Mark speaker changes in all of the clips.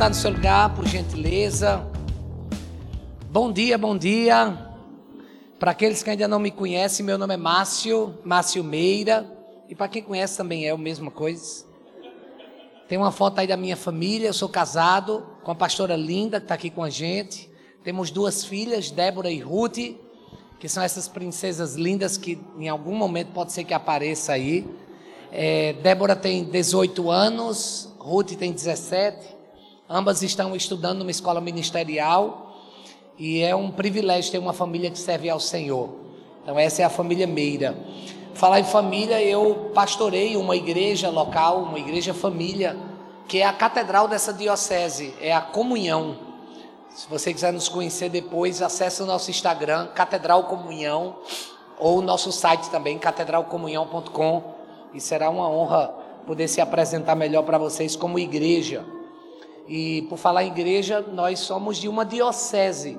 Speaker 1: sentar no seu lugar, por gentileza. Bom dia, bom dia. Para aqueles que ainda não me conhecem, meu nome é Márcio, Márcio Meira. E para quem conhece também é a mesma coisa. Tem uma foto aí da minha família, eu sou casado com a pastora Linda, que está aqui com a gente. Temos duas filhas, Débora e Ruth, que são essas princesas lindas que em algum momento pode ser que apareça aí. É, Débora tem 18 anos, Ruth tem 17. Ambas estão estudando numa escola ministerial e é um privilégio ter uma família que serve ao Senhor. Então, essa é a família Meira. Falar em família, eu pastorei uma igreja local, uma igreja família, que é a catedral dessa diocese, é a comunhão. Se você quiser nos conhecer depois, acesse o nosso Instagram, Catedral Comunhão, ou o nosso site também, catedralcomunhão.com e será uma honra poder se apresentar melhor para vocês como igreja. E por falar em igreja, nós somos de uma diocese,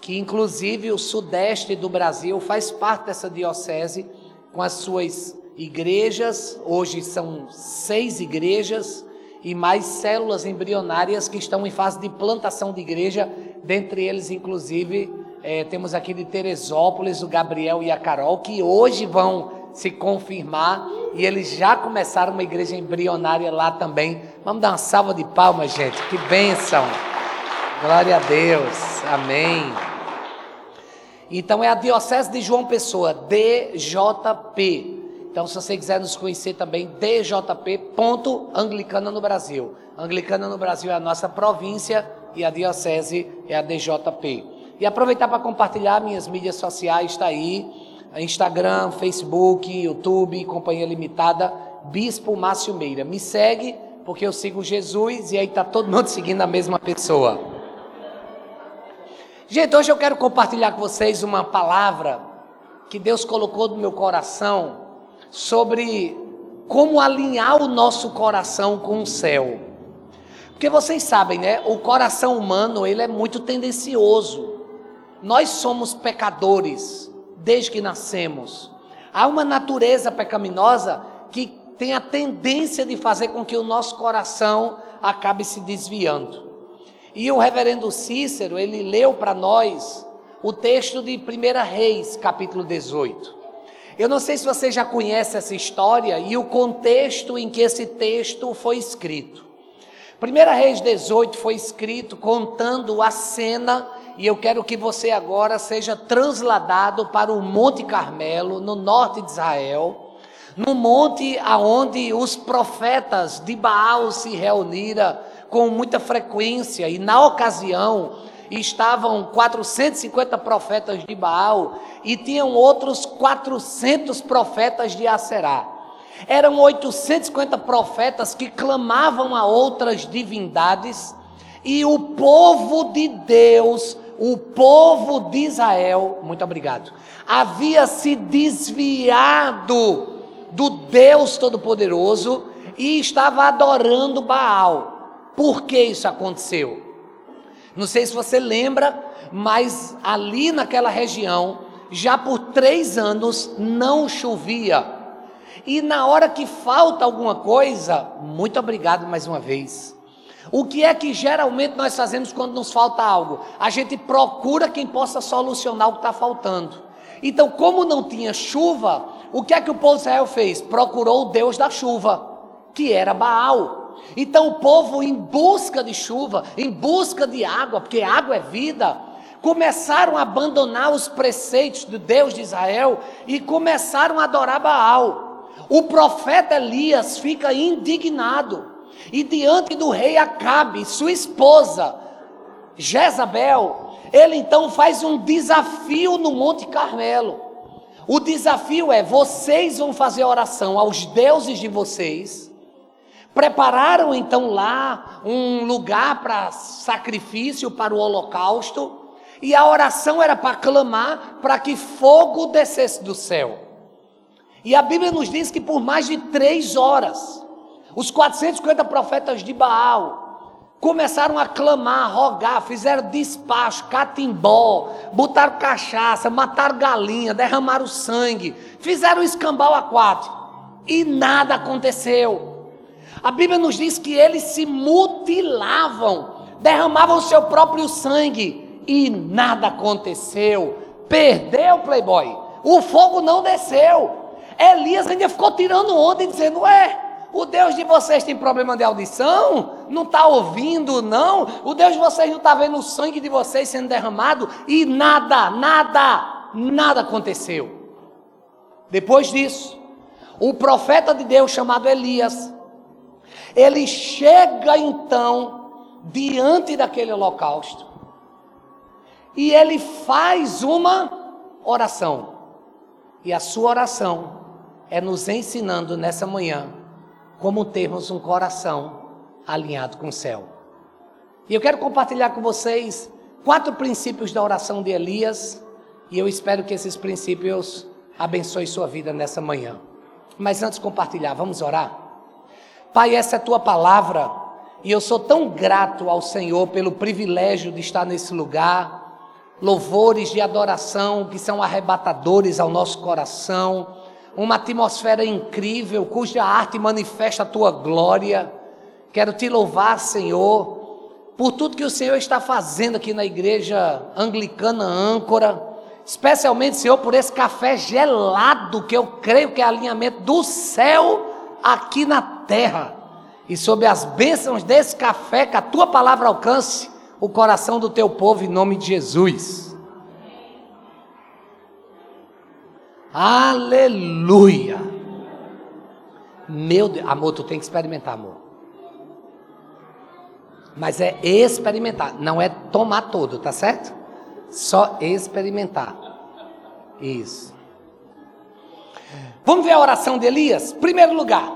Speaker 1: que inclusive o sudeste do Brasil faz parte dessa diocese, com as suas igrejas, hoje são seis igrejas, e mais células embrionárias que estão em fase de plantação de igreja, dentre eles, inclusive, é, temos aqui de Teresópolis o Gabriel e a Carol, que hoje vão se confirmar. E eles já começaram uma igreja embrionária lá também. Vamos dar uma salva de palmas, gente. Que bênção. Glória a Deus. Amém. Então é a Diocese de João Pessoa, DJP. Então, se você quiser nos conhecer também, DJP, Anglicana no Brasil. Anglicana no Brasil é a nossa província e a Diocese é a DJP. E aproveitar para compartilhar minhas mídias sociais, está aí Instagram, Facebook, YouTube, Companhia Limitada, Bispo Márcio Meira. Me segue, porque eu sigo Jesus e aí está todo mundo seguindo a mesma pessoa. Gente, hoje eu quero compartilhar com vocês uma palavra que Deus colocou no meu coração sobre como alinhar o nosso coração com o céu. Porque vocês sabem, né? O coração humano, ele é muito tendencioso. Nós somos pecadores desde que nascemos. Há uma natureza pecaminosa que tem a tendência de fazer com que o nosso coração acabe se desviando. E o reverendo Cícero, ele leu para nós o texto de 1 Reis, capítulo 18. Eu não sei se você já conhece essa história e o contexto em que esse texto foi escrito. 1 Reis 18 foi escrito contando a cena e eu quero que você agora seja transladado para o Monte Carmelo, no norte de Israel, no monte aonde os profetas de Baal se reuniram com muita frequência e na ocasião estavam 450 profetas de Baal e tinham outros 400 profetas de Aserá. Eram 850 profetas que clamavam a outras divindades e o povo de Deus o povo de Israel, muito obrigado, havia se desviado do Deus Todo-Poderoso e estava adorando Baal. Por que isso aconteceu? Não sei se você lembra, mas ali naquela região, já por três anos não chovia. E na hora que falta alguma coisa, muito obrigado mais uma vez. O que é que geralmente nós fazemos quando nos falta algo? A gente procura quem possa solucionar o que está faltando. Então, como não tinha chuva, o que é que o povo de Israel fez? Procurou o Deus da chuva, que era Baal. Então, o povo, em busca de chuva, em busca de água, porque água é vida, começaram a abandonar os preceitos do Deus de Israel e começaram a adorar Baal. O profeta Elias fica indignado. E diante do rei Acabe, sua esposa, Jezabel, ele então faz um desafio no Monte Carmelo. O desafio é: vocês vão fazer oração aos deuses de vocês. Prepararam então lá um lugar para sacrifício, para o holocausto, e a oração era para clamar para que fogo descesse do céu. E a Bíblia nos diz que por mais de três horas, os 450 profetas de Baal começaram a clamar, a rogar, fizeram despacho, catimbó, botaram cachaça, mataram galinha, derramaram sangue, fizeram escambau a quatro e nada aconteceu. A Bíblia nos diz que eles se mutilavam derramavam seu próprio sangue e nada aconteceu. Perdeu, Playboy. O fogo não desceu. Elias ainda ficou tirando onda e dizendo: Ué, o Deus de vocês tem problema de audição? Não está ouvindo, não? O Deus de vocês não está vendo o sangue de vocês sendo derramado? E nada, nada, nada aconteceu. Depois disso, o profeta de Deus chamado Elias, ele chega então diante daquele holocausto e ele faz uma oração. E a sua oração é nos ensinando nessa manhã como termos um coração alinhado com o céu. E eu quero compartilhar com vocês quatro princípios da oração de Elias, e eu espero que esses princípios abençoem sua vida nessa manhã. Mas antes de compartilhar, vamos orar? Pai, essa é a tua palavra, e eu sou tão grato ao Senhor pelo privilégio de estar nesse lugar. Louvores de adoração que são arrebatadores ao nosso coração uma atmosfera incrível, cuja arte manifesta a tua glória. Quero te louvar, Senhor, por tudo que o Senhor está fazendo aqui na igreja anglicana âncora, especialmente, Senhor, por esse café gelado que eu creio que é alinhamento do céu aqui na terra. E sob as bênçãos desse café, que a tua palavra alcance o coração do teu povo em nome de Jesus. Aleluia. Meu Deus, amor, tu tem que experimentar, amor. Mas é experimentar, não é tomar todo, tá certo? Só experimentar. Isso. Vamos ver a oração de Elias? Primeiro lugar,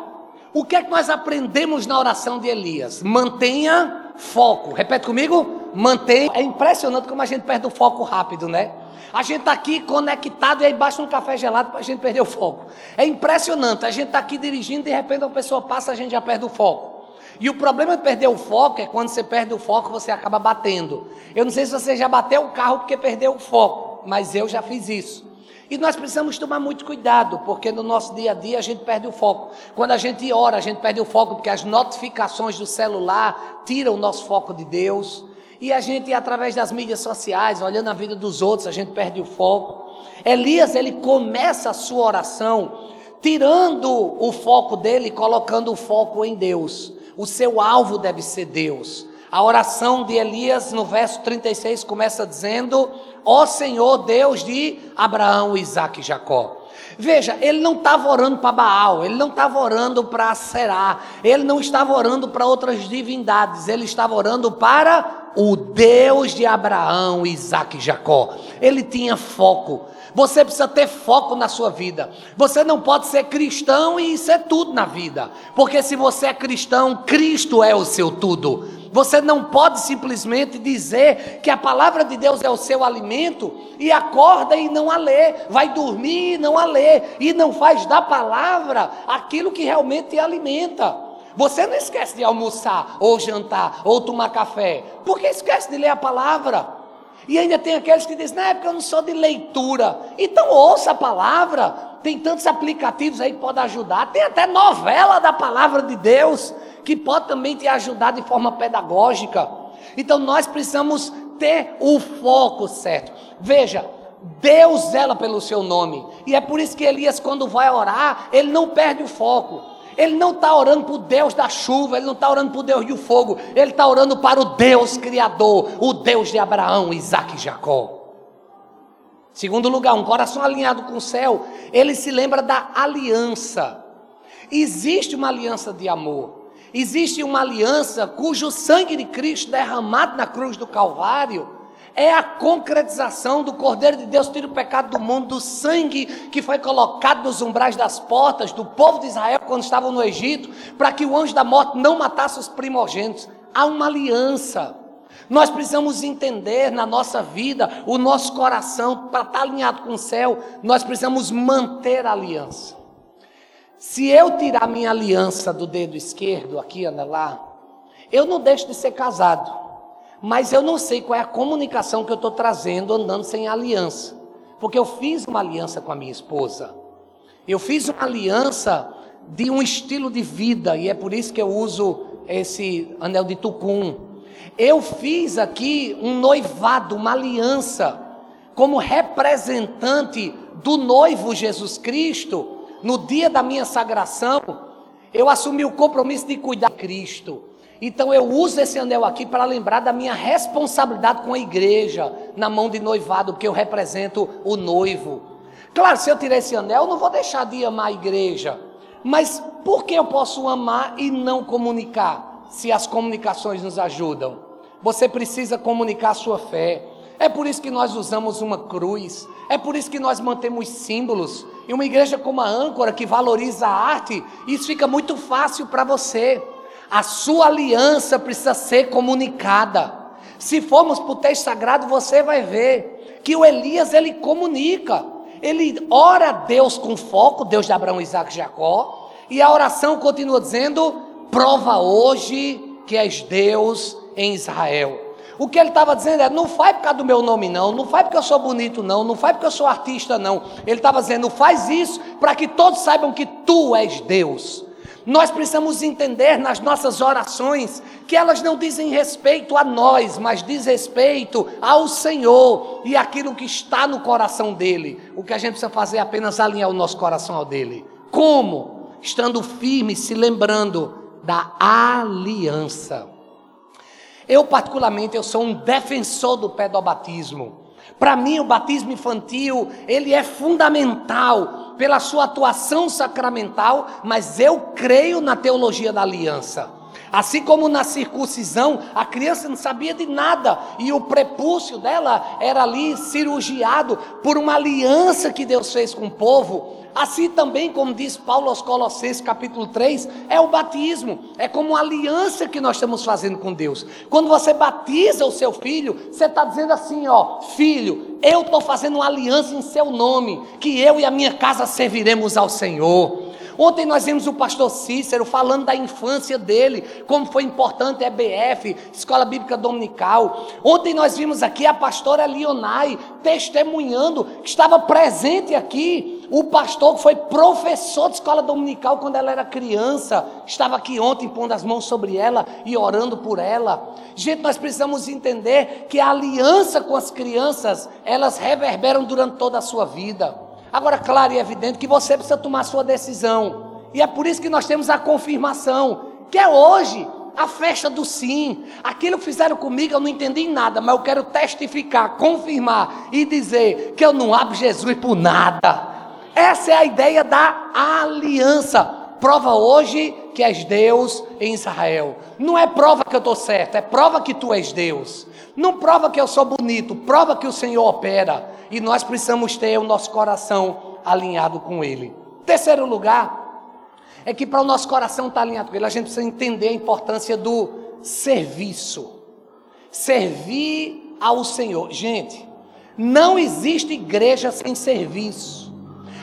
Speaker 1: o que é que nós aprendemos na oração de Elias? Mantenha foco. Repete comigo. Mantenha. É impressionante como a gente perde o foco rápido, né? A gente está aqui conectado e aí baixa um café gelado para a gente perder o foco. É impressionante. A gente está aqui dirigindo, de repente uma pessoa passa, a gente já perde o foco. E o problema de perder o foco é quando você perde o foco, você acaba batendo. Eu não sei se você já bateu o carro porque perdeu o foco, mas eu já fiz isso. E nós precisamos tomar muito cuidado, porque no nosso dia a dia a gente perde o foco. Quando a gente ora, a gente perde o foco, porque as notificações do celular tiram o nosso foco de Deus. E a gente, através das mídias sociais, olhando a vida dos outros, a gente perde o foco. Elias, ele começa a sua oração tirando o foco dele, colocando o foco em Deus. O seu alvo deve ser Deus. A oração de Elias, no verso 36, começa dizendo: Ó Senhor, Deus de Abraão, Isaac e Jacó. Veja, ele não estava orando para Baal, ele não estava orando para Será, ele não estava orando para outras divindades, ele estava orando para o Deus de Abraão, Isaac e Jacó. Ele tinha foco. Você precisa ter foco na sua vida. Você não pode ser cristão e ser tudo na vida. Porque se você é cristão, Cristo é o seu tudo. Você não pode simplesmente dizer que a palavra de Deus é o seu alimento e acorda e não a lê, vai dormir e não a lê, e não faz da palavra aquilo que realmente te alimenta. Você não esquece de almoçar, ou jantar, ou tomar café, porque esquece de ler a palavra. E ainda tem aqueles que dizem, não é porque eu não sou de leitura. Então ouça a palavra. Tem tantos aplicativos aí que podem ajudar. Tem até novela da palavra de Deus que pode também te ajudar de forma pedagógica. Então nós precisamos ter o foco certo. Veja, Deus zela pelo seu nome. E é por isso que Elias, quando vai orar, ele não perde o foco. Ele não está orando para o Deus da chuva, ele não está orando para o Deus do fogo, ele está orando para o Deus Criador, o Deus de Abraão, Isaac e Jacó. Segundo lugar, um coração alinhado com o céu, ele se lembra da aliança. Existe uma aliança de amor, existe uma aliança cujo sangue de Cristo derramado na cruz do Calvário é a concretização do Cordeiro de Deus tira o pecado do mundo, do sangue que foi colocado nos umbrais das portas do povo de Israel quando estavam no Egito, para que o anjo da morte não matasse os primogênitos. Há uma aliança. Nós precisamos entender na nossa vida, o nosso coração, para estar alinhado com o céu, nós precisamos manter a aliança. Se eu tirar minha aliança do dedo esquerdo, aqui, anda lá, eu não deixo de ser casado mas eu não sei qual é a comunicação que eu estou trazendo andando sem aliança. Porque eu fiz uma aliança com a minha esposa. Eu fiz uma aliança de um estilo de vida, e é por isso que eu uso esse anel de tucum. Eu fiz aqui um noivado, uma aliança, como representante do noivo Jesus Cristo, no dia da minha sagração, eu assumi o compromisso de cuidar de Cristo. Então eu uso esse anel aqui para lembrar da minha responsabilidade com a igreja, na mão de noivado, porque eu represento o noivo. Claro, se eu tirar esse anel, eu não vou deixar de amar a igreja. Mas por que eu posso amar e não comunicar, se as comunicações nos ajudam? Você precisa comunicar a sua fé. É por isso que nós usamos uma cruz. É por isso que nós mantemos símbolos. E uma igreja como a âncora, que valoriza a arte, isso fica muito fácil para você. A sua aliança precisa ser comunicada. Se formos para o texto sagrado, você vai ver que o Elias ele comunica. Ele ora a Deus com foco, Deus de Abraão, Isaac e Jacó, e a oração continua dizendo: prova hoje que és Deus em Israel. O que ele estava dizendo é: não faz por causa do meu nome, não, não faz porque eu sou bonito, não, não faz porque eu sou artista, não. Ele estava dizendo: faz isso para que todos saibam que tu és Deus. Nós precisamos entender nas nossas orações que elas não dizem respeito a nós, mas diz respeito ao Senhor e aquilo que está no coração dele. O que a gente precisa fazer é apenas alinhar o nosso coração ao dele. Como? Estando firme, se lembrando da aliança. Eu, particularmente, eu sou um defensor do pedobatismo. Para mim, o batismo infantil, ele é fundamental pela sua atuação sacramental, mas eu creio na teologia da aliança. Assim como na circuncisão, a criança não sabia de nada e o prepúcio dela era ali cirurgiado por uma aliança que Deus fez com o povo. Assim também, como diz Paulo aos Colossenses, capítulo 3, é o batismo, é como uma aliança que nós estamos fazendo com Deus. Quando você batiza o seu filho, você está dizendo assim: ó, filho, eu estou fazendo uma aliança em seu nome, que eu e a minha casa serviremos ao Senhor. Ontem nós vimos o pastor Cícero falando da infância dele, como foi importante a EBF, Escola Bíblica Dominical. Ontem nós vimos aqui a pastora Lionai testemunhando que estava presente aqui. O pastor que foi professor de escola dominical quando ela era criança, estava aqui ontem pondo as mãos sobre ela e orando por ela. Gente, nós precisamos entender que a aliança com as crianças, elas reverberam durante toda a sua vida. Agora, claro e evidente que você precisa tomar sua decisão. E é por isso que nós temos a confirmação, que é hoje a festa do sim. Aquilo que fizeram comigo eu não entendi nada, mas eu quero testificar, confirmar e dizer que eu não abro Jesus por nada. Essa é a ideia da aliança. Prova hoje que és Deus em Israel. Não é prova que eu estou certo, é prova que tu és Deus. Não prova que eu sou bonito, prova que o Senhor opera e nós precisamos ter o nosso coração alinhado com Ele. Terceiro lugar, é que para o nosso coração estar alinhado com Ele, a gente precisa entender a importância do serviço. Servir ao Senhor. Gente, não existe igreja sem serviço.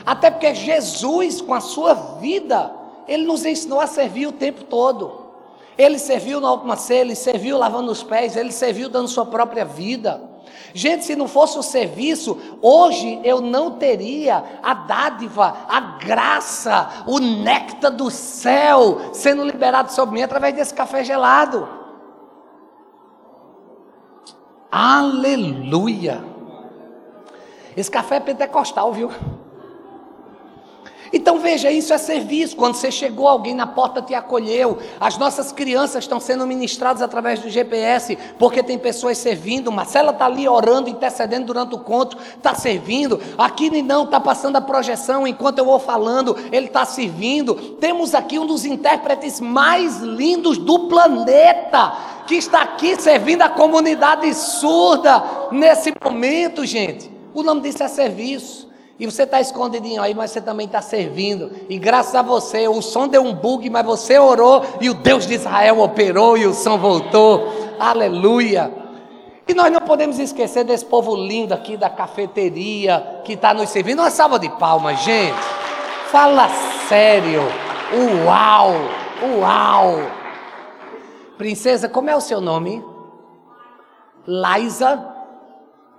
Speaker 1: Até porque Jesus, com a sua vida, ele nos ensinou a servir o tempo todo. Ele serviu na última ceia, ele serviu lavando os pés, ele serviu dando sua própria vida. Gente, se não fosse o serviço, hoje eu não teria a dádiva, a graça, o néctar do céu sendo liberado sobre mim através desse café gelado. Aleluia! Esse café é pentecostal, viu? Então veja, isso é serviço. Quando você chegou, alguém na porta te acolheu. As nossas crianças estão sendo ministradas através do GPS, porque tem pessoas servindo. Marcela está ali orando, intercedendo durante o conto, está servindo. Aqui não está passando a projeção enquanto eu vou falando, ele está servindo. Temos aqui um dos intérpretes mais lindos do planeta, que está aqui servindo a comunidade surda nesse momento, gente. O nome disso é serviço. E você está escondidinho aí, mas você também está servindo. E graças a você, o som deu um bug, mas você orou e o Deus de Israel operou e o som voltou. Aleluia. E nós não podemos esquecer desse povo lindo aqui da cafeteria que está nos servindo. Uma salva de palmas, gente. Fala sério. Uau! Uau! Princesa, como é o seu nome? Liza.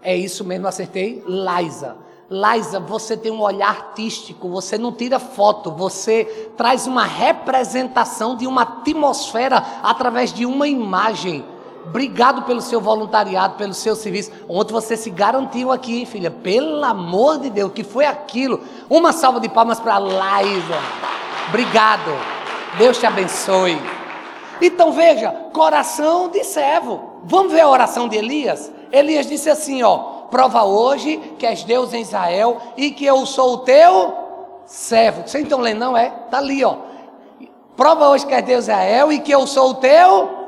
Speaker 1: É isso mesmo, acertei? Liza. Liza, você tem um olhar artístico, você não tira foto, você traz uma representação de uma atmosfera através de uma imagem. Obrigado pelo seu voluntariado, pelo seu serviço. Ontem você se garantiu aqui, filha. Pelo amor de Deus, que foi aquilo? Uma salva de palmas para Laisa. Obrigado. Deus te abençoe. Então veja, coração de servo. Vamos ver a oração de Elias? Elias disse assim, ó: "Prova hoje que és Deus em Israel e que eu sou o teu servo". Você então lê não é? Tá ali, ó. Prova hoje que és Deus em Israel e que eu sou o teu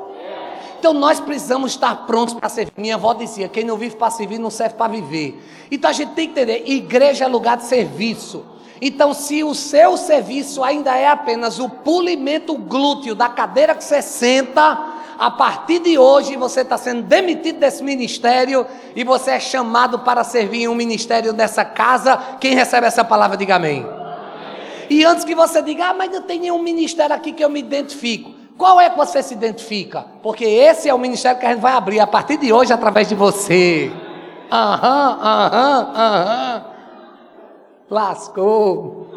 Speaker 1: então nós precisamos estar prontos para servir. Minha avó dizia: quem não vive para servir não serve para viver. Então a gente tem que entender: igreja é lugar de serviço. Então, se o seu serviço ainda é apenas o polimento glúteo da cadeira que você senta, a partir de hoje você está sendo demitido desse ministério e você é chamado para servir em um ministério dessa casa. Quem recebe essa palavra, diga amém. E antes que você diga, ah, mas não tem nenhum ministério aqui que eu me identifico. Qual é que você se identifica? Porque esse é o ministério que a gente vai abrir a partir de hoje através de você. Aham, aham, aham. Lascou.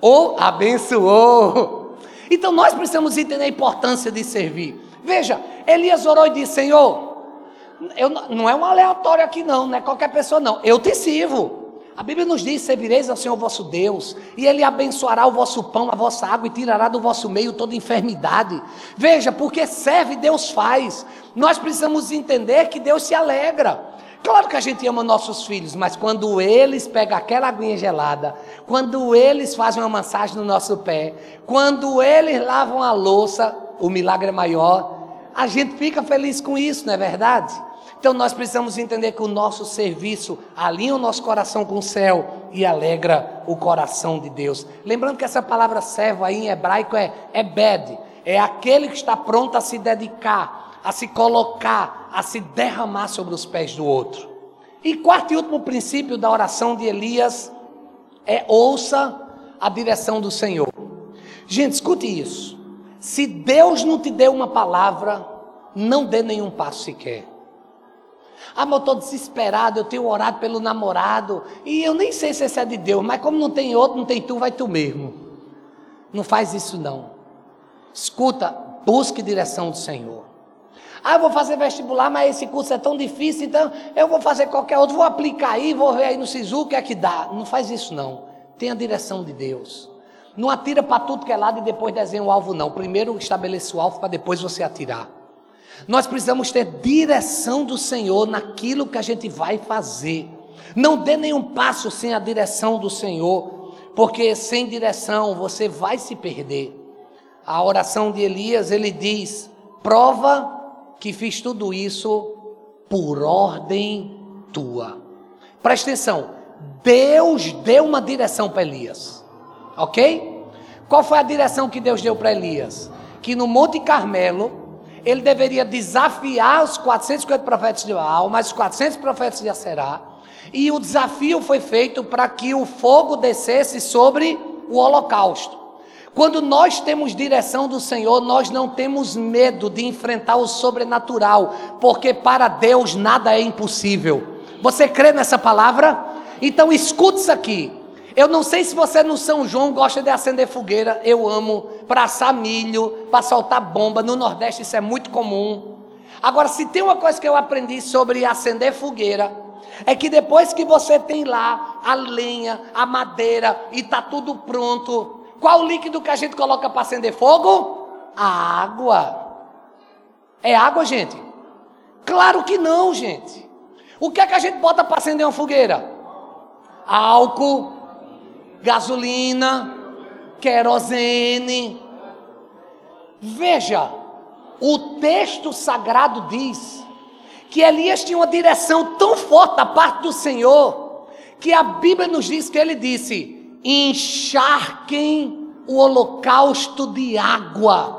Speaker 1: Ou abençoou. Então nós precisamos entender a importância de servir. Veja, Elias orou e disse: Senhor, eu, não é um aleatório aqui, não, não é qualquer pessoa, não. Eu te sirvo. A Bíblia nos diz: servireis ao Senhor vosso Deus, e Ele abençoará o vosso pão, a vossa água, e tirará do vosso meio toda enfermidade. Veja, porque serve, Deus faz. Nós precisamos entender que Deus se alegra. Claro que a gente ama nossos filhos, mas quando eles pegam aquela aguinha gelada, quando eles fazem uma massagem no nosso pé, quando eles lavam a louça, o milagre é maior. A gente fica feliz com isso, não é verdade? Então nós precisamos entender que o nosso serviço alinha o nosso coração com o céu e alegra o coração de Deus. Lembrando que essa palavra servo aí em hebraico é ebed, é aquele que está pronto a se dedicar, a se colocar, a se derramar sobre os pés do outro. E quarto e último princípio da oração de Elias é ouça a direção do Senhor. Gente, escute isso. Se Deus não te deu uma palavra, não dê nenhum passo sequer. Ah, mas eu estou desesperado, eu tenho orado pelo namorado, e eu nem sei se esse é de Deus, mas como não tem outro, não tem tu, vai tu mesmo. Não faz isso não. Escuta, busque direção do Senhor. Ah, eu vou fazer vestibular, mas esse curso é tão difícil, então eu vou fazer qualquer outro, vou aplicar aí, vou ver aí no SISU o que é que dá. Não faz isso não. Tenha a direção de Deus. Não atira para tudo que é lado e depois desenha o alvo, não. Primeiro estabeleça o alvo para depois você atirar. Nós precisamos ter direção do Senhor naquilo que a gente vai fazer. Não dê nenhum passo sem a direção do Senhor, porque sem direção você vai se perder. A oração de Elias, ele diz: prova que fiz tudo isso por ordem tua. Presta atenção, Deus deu uma direção para Elias, ok? Qual foi a direção que Deus deu para Elias? Que no Monte Carmelo, ele deveria desafiar os 450 profetas de Baal, mais os 400 profetas de Aserá, e o desafio foi feito para que o fogo descesse sobre o holocausto. Quando nós temos direção do Senhor, nós não temos medo de enfrentar o sobrenatural, porque para Deus nada é impossível. Você crê nessa palavra? Então escute isso aqui. Eu não sei se você no São João gosta de acender fogueira, eu amo, para assar milho, para soltar bomba, no Nordeste isso é muito comum. Agora, se tem uma coisa que eu aprendi sobre acender fogueira, é que depois que você tem lá a lenha, a madeira e está tudo pronto, qual o líquido que a gente coloca para acender fogo? A água. É água, gente? Claro que não, gente. O que é que a gente bota para acender uma fogueira? Álcool, gasolina, querosene. Veja, o texto sagrado diz que Elias tinha uma direção tão forte da parte do Senhor, que a Bíblia nos diz que ele disse: encharquem o holocausto de água.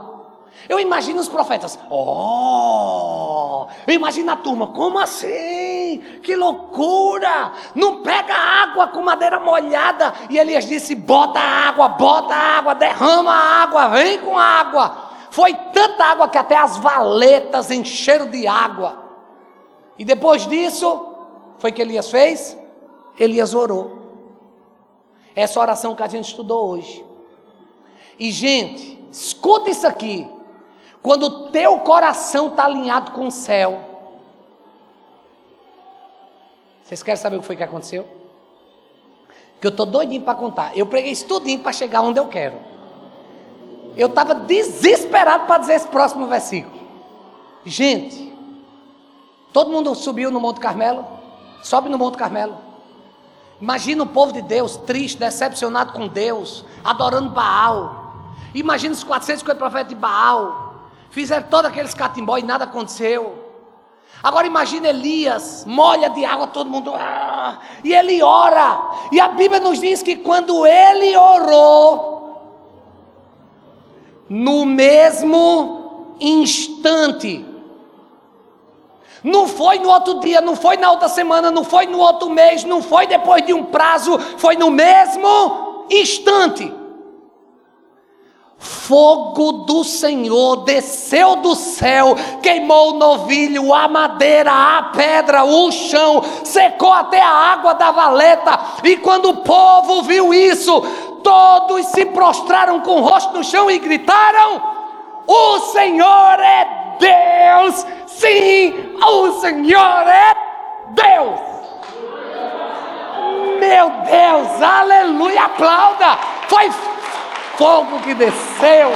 Speaker 1: Eu imagino os profetas, oh, eu imagino a turma, como assim? Que loucura! Não pega água com madeira molhada. E Elias disse: bota água, bota água, derrama água, vem com água. Foi tanta água que até as valetas encheram de água. E depois disso, foi que Elias fez? Elias orou. Essa oração que a gente estudou hoje. E gente, escuta isso aqui. Quando o teu coração está alinhado com o céu. Vocês querem saber o que foi que aconteceu? Que eu estou doidinho para contar. Eu preguei isso tudinho para chegar onde eu quero. Eu estava desesperado para dizer esse próximo versículo. Gente, todo mundo subiu no Monte Carmelo? Sobe no Monte Carmelo. Imagina o povo de Deus triste, decepcionado com Deus, adorando Baal. Imagina os 450 profetas de Baal. Fizeram todos aqueles catimbó e nada aconteceu. Agora imagine Elias, molha de água todo mundo, ah, e ele ora. E a Bíblia nos diz que quando ele orou, no mesmo instante, não foi no outro dia, não foi na outra semana, não foi no outro mês, não foi depois de um prazo, foi no mesmo instante fogo do Senhor desceu do céu, queimou o novilho, a madeira, a pedra, o chão, secou até a água da valeta. E quando o povo viu isso, todos se prostraram com o rosto no chão e gritaram: O Senhor é Deus! Sim, o Senhor é Deus! Meu Deus, aleluia, aplauda! Foi fogo que desceu.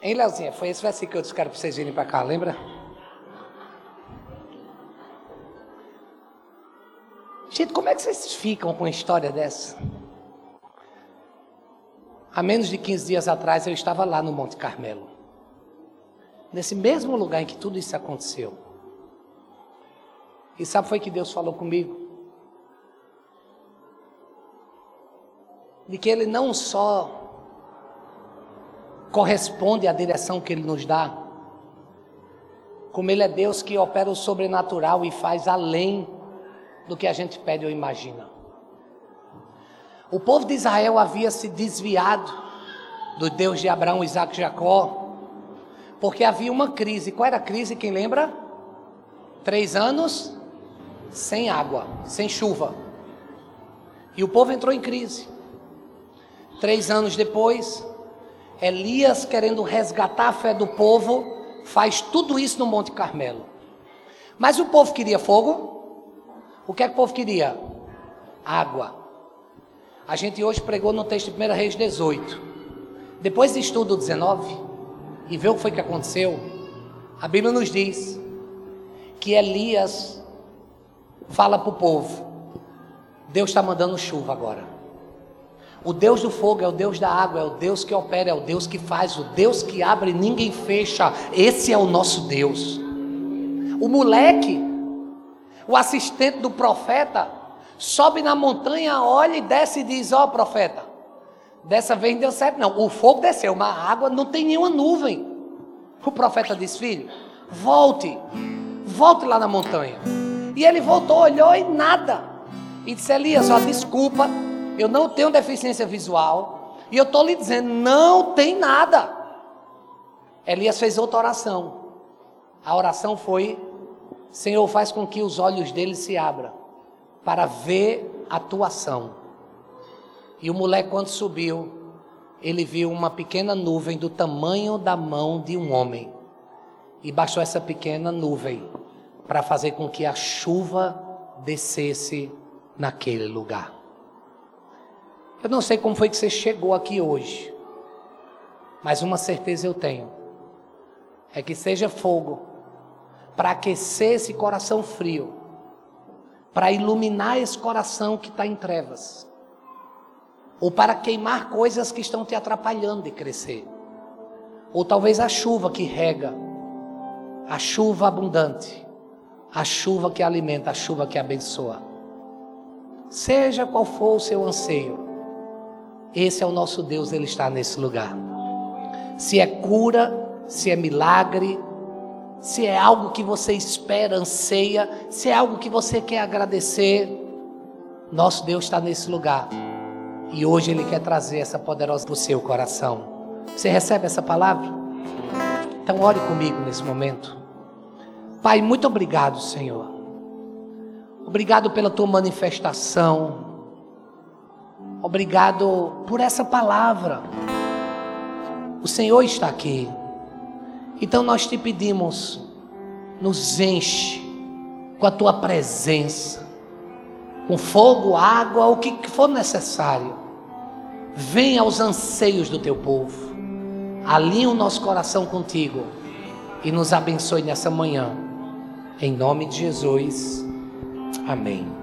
Speaker 1: Hein, Leozinha? Foi esse versículo que eu disse que era para vocês virem para cá, lembra? Gente, como é que vocês ficam com uma história dessa? Há menos de 15 dias atrás eu estava lá no Monte Carmelo. Nesse mesmo lugar em que tudo isso aconteceu. E sabe foi que Deus falou comigo? De que Ele não só corresponde à direção que Ele nos dá, como Ele é Deus que opera o sobrenatural e faz além do que a gente pede ou imagina. O povo de Israel havia se desviado do Deus de Abraão, Isaac e Jacó, porque havia uma crise. Qual era a crise? Quem lembra? Três anos sem água, sem chuva. E o povo entrou em crise. Três anos depois, Elias, querendo resgatar a fé do povo, faz tudo isso no Monte Carmelo. Mas o povo queria fogo? O que é que o povo queria? Água. A gente hoje pregou no texto de 1 Reis 18. Depois de estudo 19 e ver o que foi que aconteceu, a Bíblia nos diz que Elias fala para o povo: Deus está mandando chuva agora. O Deus do fogo é o Deus da água, é o Deus que opera, é o Deus que faz, o Deus que abre e ninguém fecha. Esse é o nosso Deus. O moleque, o assistente do profeta, sobe na montanha, olha e desce e diz: Ó, oh, profeta, dessa vez não deu certo, não. O fogo desceu, mas a água não tem nenhuma nuvem. O profeta disse: Filho, volte, volte lá na montanha. E ele voltou, olhou e nada. E disse: Elias, ó, desculpa eu não tenho deficiência visual, e eu estou lhe dizendo, não tem nada. Elias fez outra oração. A oração foi: Senhor, faz com que os olhos dele se abram para ver a tua ação. E o moleque, quando subiu, ele viu uma pequena nuvem do tamanho da mão de um homem. E baixou essa pequena nuvem para fazer com que a chuva descesse naquele lugar. Eu não sei como foi que você chegou aqui hoje, mas uma certeza eu tenho: é que seja fogo para aquecer esse coração frio, para iluminar esse coração que está em trevas, ou para queimar coisas que estão te atrapalhando de crescer, ou talvez a chuva que rega, a chuva abundante, a chuva que alimenta, a chuva que abençoa. Seja qual for o seu anseio, esse é o nosso Deus, Ele está nesse lugar. Se é cura, se é milagre, se é algo que você espera, anseia, se é algo que você quer agradecer, nosso Deus está nesse lugar. E hoje Ele quer trazer essa poderosa para o seu coração. Você recebe essa palavra? Então ore comigo nesse momento. Pai, muito obrigado, Senhor. Obrigado pela tua manifestação Obrigado por essa palavra. O Senhor está aqui. Então nós te pedimos, nos enche com a tua presença, com fogo, água, o que for necessário. Venha aos anseios do teu povo. Alinhe o nosso coração contigo e nos abençoe nessa manhã. Em nome de Jesus. Amém.